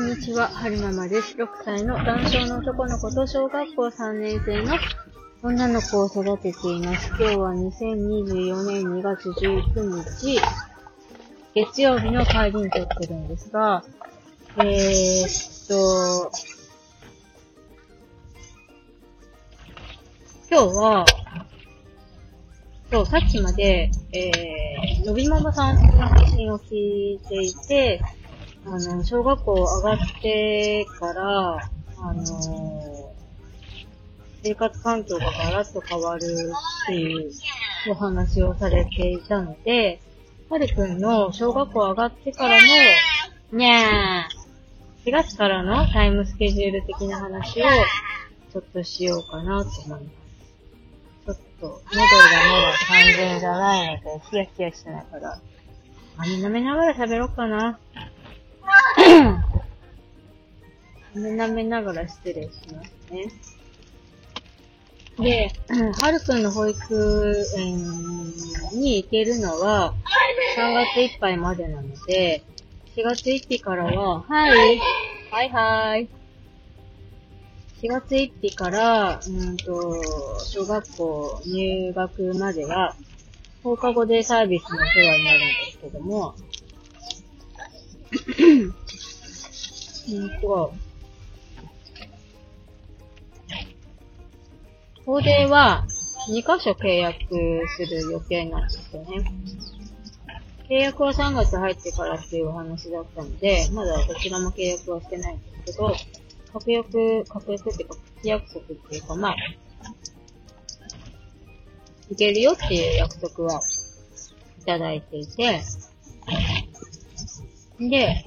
んにちは、はるままです。6歳の男性の男の子と小学校3年生の女の子を育てています。今日は2024年2月19日、月曜日の帰りに撮ってるんですが、えーっと、今日は、そう、さっきまで、えー、のびママさんの配信を聞いていて、あの、小学校上がってから、あの生活環境がガラッと変わるっていうお話をされていたので、はるくんの小学校上がってからの、にゃー、4月からのタイムスケジュール的な話をちょっとしようかなと思います。ちょっと、喉がまだ完全じゃないので、ヒヤヒヤしてないから、あ、舐めながら喋ろうかな。舐めながら失礼しますね。で、はるくんの保育園に行けるのは3月いっぱいまでなので、4月1日からは、はい、はいはい。4月1日から、うんと、小学校入学までは、放課後でサービスの世話になるんですけども、うんと、法令は2箇所契約する予定なんですよね。契約は3月入ってからっていうお話だったので、まだどちらも契約はしてないんですけど、確約、確約っていうか、口約束っていうか、まあ、いけるよっていう約束はいただいていて、で、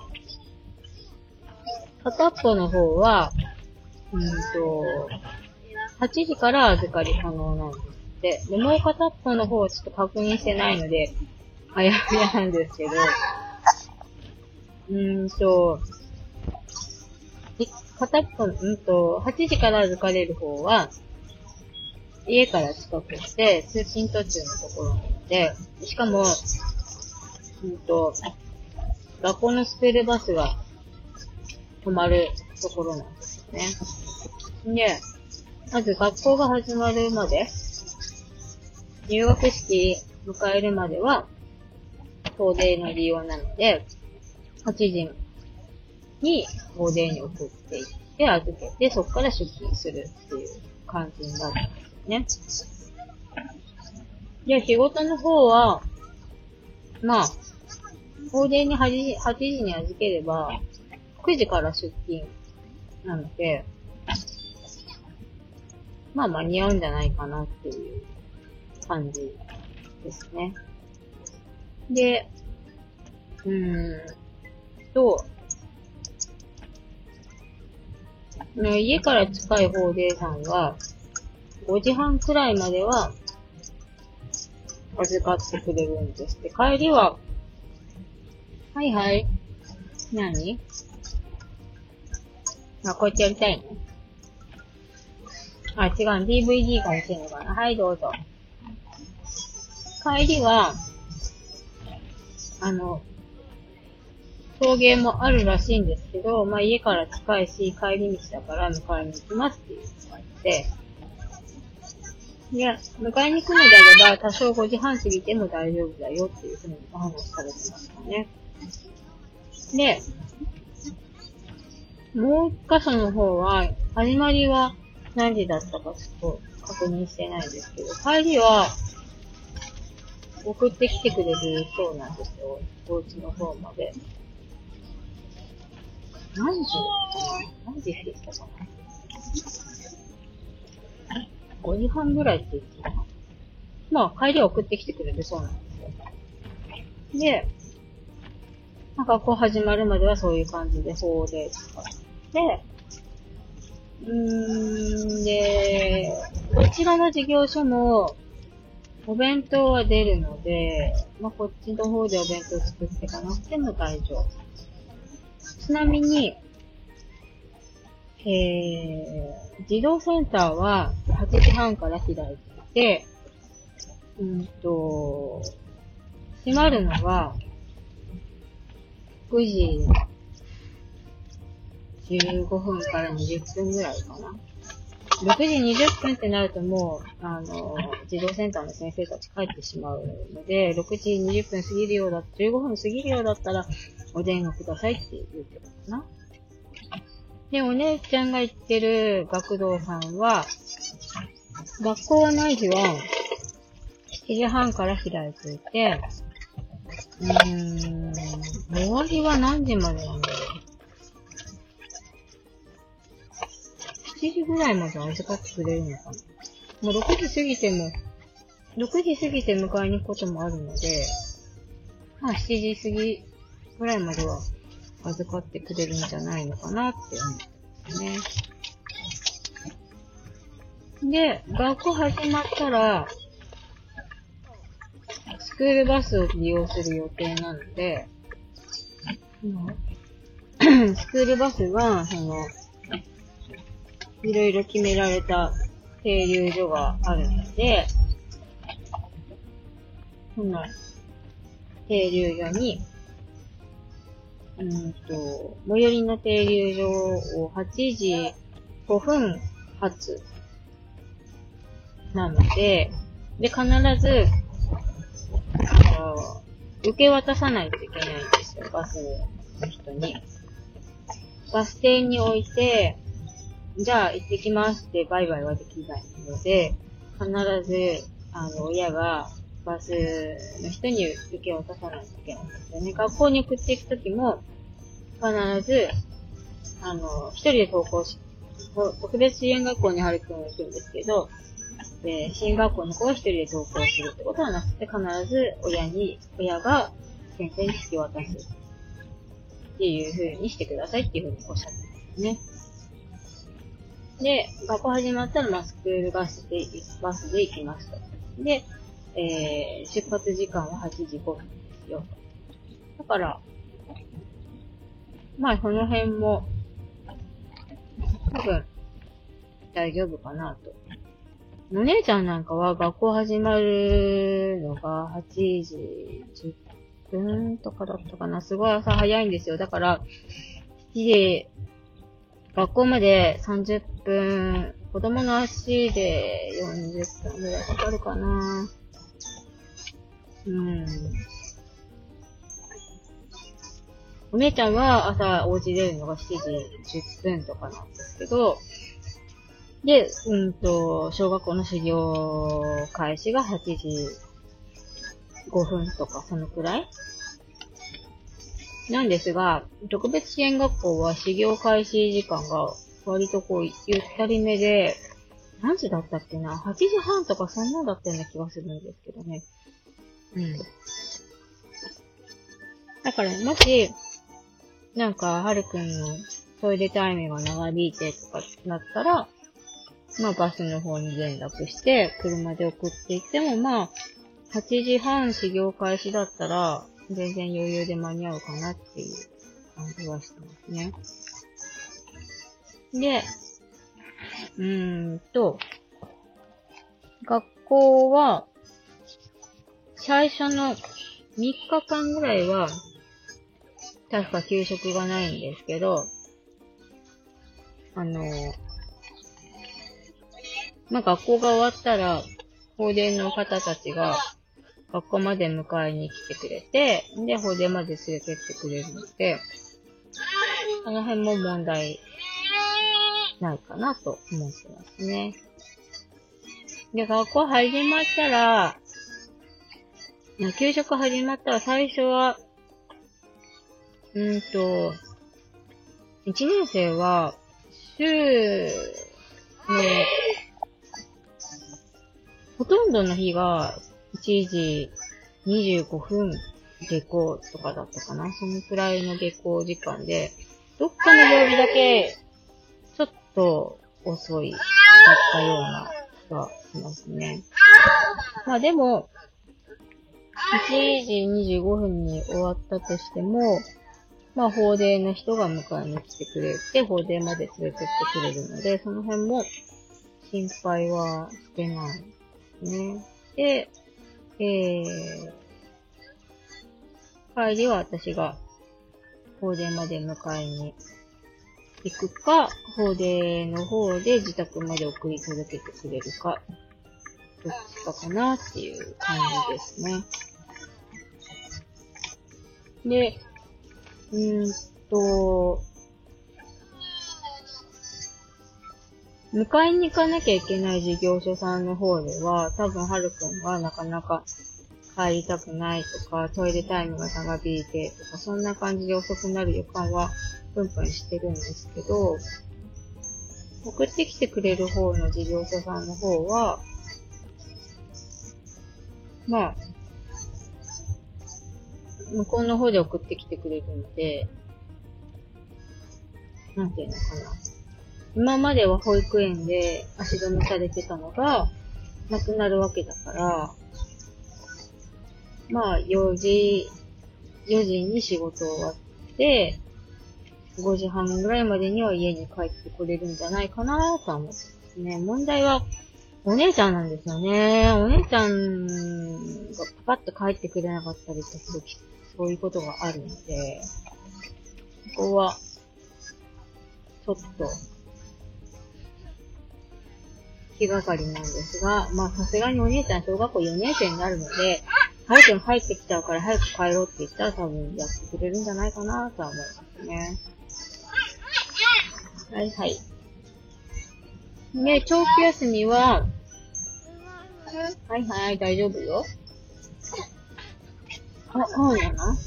片っぽの方は、うんと、8時から預かり可能なんですって。で、もう片っぽの方をちょっと確認してないので、あやふやなんですけど、うーんと、片っぽ、うんと、8時から預かれる方は、家から近くて、通勤途中のところなので、しかも、うんと、学校のスクールバスが止まるところなんですよね。で、まず学校が始まるまで、入学式迎えるまでは、法定の利用なので、8時に法定に送っていって預けて、そこから出勤するっていう感じになるんですよね。で、仕事の方は、まあ、法定に 8, 時8時に預ければ、9時から出勤なので、まあ間に合うんじゃないかなっていう感じですね。で、うーんと、家から近い法でさんは、5時半くらいまでは預かってくれるんですって。帰りは、はいはい。何？あ、こっちやりたいのあ、違う、DVD かもしれんのかな。はい、どうぞ。帰りは、あの、送迎もあるらしいんですけど、まあ家から近いし、帰り道だから迎えに行きますっていうのがあって、いや、迎えに行くのであれば、多少5時半過ぎても大丈夫だよっていうふうにお話しされてましたね。で、もう一箇所の方は、始まりは何時だったかちょっと確認してないですけど、帰りは、送ってきてくれるそうなんですよ。お家の方まで。何時何時って言ったかな ?5 時半ぐらいって言ってたかな。まあ、帰りは送ってきてくれるそうなんですよ。で、まあ、学校始まるまではそういう感じで、法で使って、でうーん、で、こちらの事業所も、お弁当は出るので、まあ、こっちの方でお弁当作っていかなくても大丈夫。ちなみに、えー、児童センターは8時半から開いていて、うんと、閉まるのは9時15分から20分ぐらいかな。6時20分ってなるともう、あの、児童センターの先生たち帰ってしまうので、6時20分過ぎるようだ、15分過ぎるようだったら、お電話くださいって言ってたかな。で、お姉ちゃんが行ってる学童さんは、学校がない日は、7時半から開いていて、うーん、終わりは何時までなん時ぐらいまで預かってくれるのかな。もう6時過ぎても、6時過ぎて迎えに行くこともあるので、まあ7時過ぎぐらいまでは預かってくれるんじゃないのかなって思ってますね。で、学校始まったら、スクールバスを利用する予定なので、スクールバスは、その、いろいろ決められた停留所があるので、その、停留所に、うんと、最寄りの停留所を8時5分発なので、で、必ず、受け渡さないといけないんですよ、バスの人に。バス停に置いて、じゃあ行ってきますってバイバイはできないので、必ず、あの、親がバスの人に受け渡さないといけないんですよね。学校に送っていくときも、必ず、あの、一人で登校し、特別支援学校に春くんは行くんですけど、で、支援学校の子は一人で登校するってことはなくて、必ず親に、親が先生に引き渡す。っていう風にしてくださいっていう風におっしゃってますね。で、学校始まったら、まあ、スクールバスで、バスで行きますと。で、えー、出発時間は8時5分ですよ。だから、まあ、その辺も、多分、大丈夫かなと。お姉ちゃんなんかは学校始まるのが8時10分とかだったかな。すごい朝早いんですよ。だから、7時、学校まで30分、子供の足で40分ぐらいかかるかな。うん。お姉ちゃんは朝お家出るのが7時10分とかなんですけど、で、うんと、小学校の修行開始が8時5分とかそのくらいなんですが、特別支援学校は修行開始時間が割とこう、ゆったりめで、何時だったっけな ?8 時半とかそんなだったような気がするんですけどね。うん。だから、もし、なんか、はるくんのトイレタイムが長引いてとかなったら、まあバスの方に連絡して、車で送っていっても、まあ、8時半始業開始だったら、全然余裕で間に合うかなっていう感じはしてますね。で、うーんと、学校は、最初の3日間ぐらいは、確か給食がないんですけど、あの、まあ、学校が終わったら、法伝の方たちが、学校まで迎えに来てくれて、で、法伝まで連れてってくれるので、その辺も問題ないかなと思ってますね。で、学校始まったら、給食始まったら最初は、うんと、1年生は、週のほとんどの日が1時25分下校とかだったかな？そのくらいの下校時間で、どっかの曜日だけ、ちょっと遅いだったような気がしますね。まあでも、1時25分に終わったとしても、まあ、法廷の人が迎えに来てくれて、法廷まで連れてってくれるので、その辺も心配はしてないですね。で、えー、帰りは私が、法殿まで迎えに行くか、法での方で自宅まで送り届けてくれるか、どっちかかなっていう感じですね。で、うーんと、迎えに行かなきゃいけない事業所さんの方では、多分はるくんはなかなか帰りたくないとか、トイレタイムが長引いてとか、そんな感じで遅くなる予感はプンプンしてるんですけど、送ってきてくれる方の事業者さんの方は、まあ、向こうの方で送ってきてくれるので、なんていうのかな。今までは保育園で足止めされてたのが、なくなるわけだから、まあ、4時、4時に仕事終わって、5時半ぐらいまでには家に帰ってこれるんじゃないかなとは思ってますね。問題は、お姉ちゃんなんですよね。お姉ちゃんがパパッと帰ってくれなかったりとするそういうことがあるので、ここは、ちょっと、気がかりなんですが、まあさすがにお姉ちゃん小学校4年生になるので、早く入ってきちゃうから早く帰ろうって言ったら多分やってくれるんじゃないかなとは思いますね。はいはい。で、長期休みは、はいはい、大丈夫よ。あ、そうなの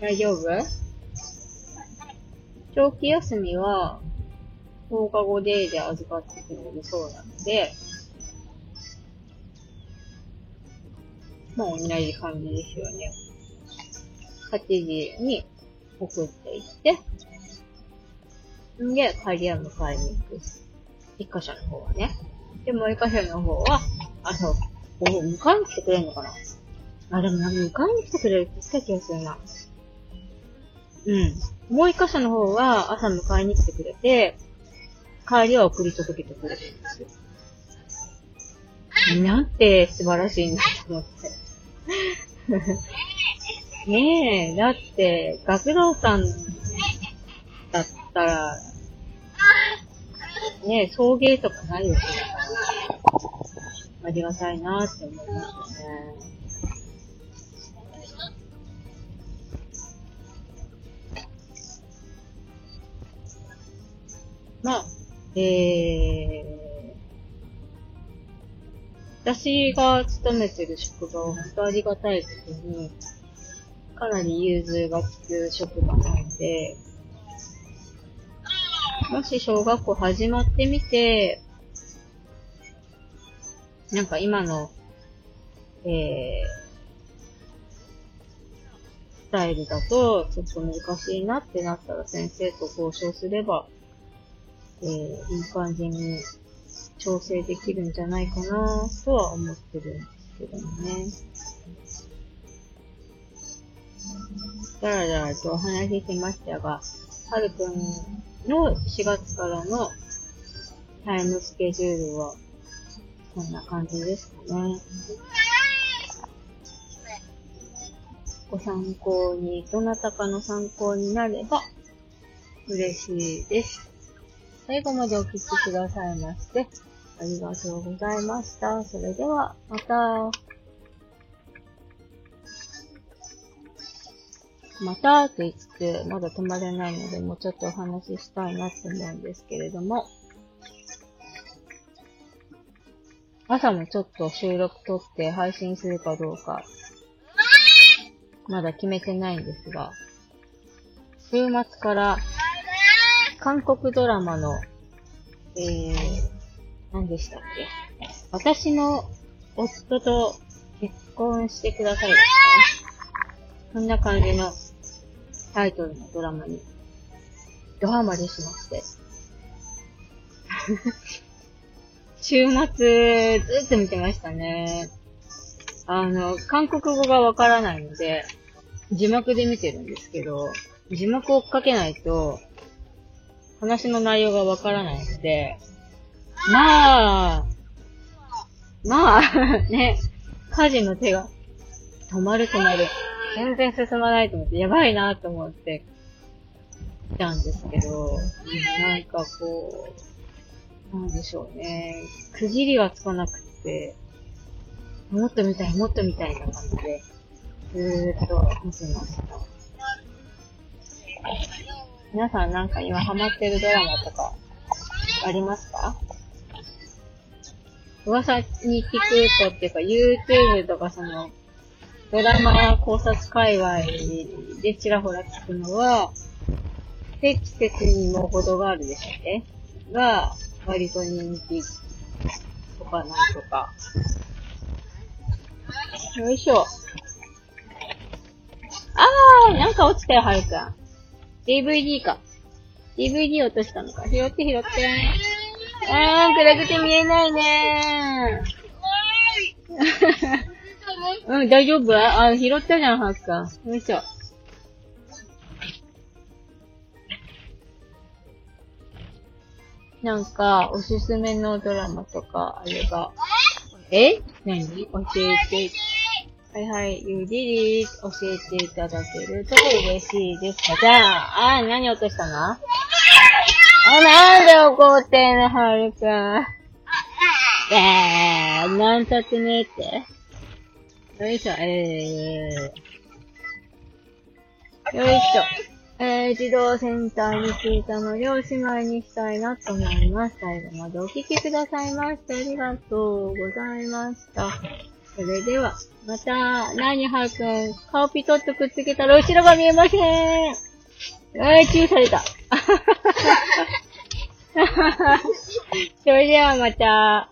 大丈夫？長期休みは、10日後でで預かってくれるそうなので、まあ同じ感じですよね。8時に送っていって、んで、帰りは迎えに行く。一箇所の方はね。で、もう一箇所の方は、あ、そう、お迎えに来てくれるのかなあ、でもなんか迎えに来てくれるって言った気がするな。うん。もう一箇所の方は朝迎えに来てくれて、帰りは送り届けてくれるんですよ。なんて素晴らしいんだと思って。ねえ、だって、学童さんだったら、ねえ、送迎とかないわけだから、ありがたいなって思いますね。えー、私が勤めてる職場は本当ありがたいことに、かなり融通が利く職場なので、もし小学校始まってみて、なんか今の、えー、スタイルだと、ちょっと難しいなってなったら先生と交渉すれば、えー、いい感じに調整できるんじゃないかなとは思ってるんですけどね。だらだらとお話ししましたが、はるくんの4月からのタイムスケジュールはこんな感じですかね。ご参考に、どなたかの参考になれば嬉しいです。最後までお聴きくださいまして、ありがとうございました。それでは、また。またと言って、まだ止まれないので、もうちょっとお話ししたいなって思うんですけれども、朝もちょっと収録撮って配信するかどうか、まだ決めてないんですが、週末から韓国ドラマの、えー、何でしたっけ？私の夫と結婚してくださいですかそんな感じのタイトルのドラマにドハマりしまして。週末、ずっと見てましたね。あの、韓国語がわからないので、字幕で見てるんですけど、字幕をかけないと、話の内容がわからないので、まあ、まあ、ね、家事の手が止まる止まる。全然進まないと思って、やばいなと思って来、たんですけど、なんかこう、なんでしょうね。区切りはつかなくて、もっと見たい、もっと見たいな感じで、ずーっと見てました。皆さんなんか今ハマってるドラマとかありますか？噂に聞くとっていうか YouTube とかそのドラマ考察界隈でちらほら聞くのは、適切にも程があるでしょうね。が、割と人気とかなんとか。よいしょ。あーなんか落ちたよ、はるかん。DVD か。DVD 落としたのか。拾って拾って。あー、暗くて見えないねー。うん、大丈夫？あ、拾ったじゃん、ハッカー。よいしょ。なんか、おすすめのドラマとかあれば。え？何？教えて。はいはい、ゆりり教えていただけると嬉しいですじゃあ、あ、何落としたの？あ、なんで怒ってんの、はるくん。えー、なんたってねって？よいしょ、えー。よいしょ。えー、児童センターに着いたのでおしまいにしたいなと思います。最後までお聞きくださいましてありがとうございました。それでは、また、何はくん、顔ピトッとくっつけたら後ろが見えません。えー、チューされた。それではまた。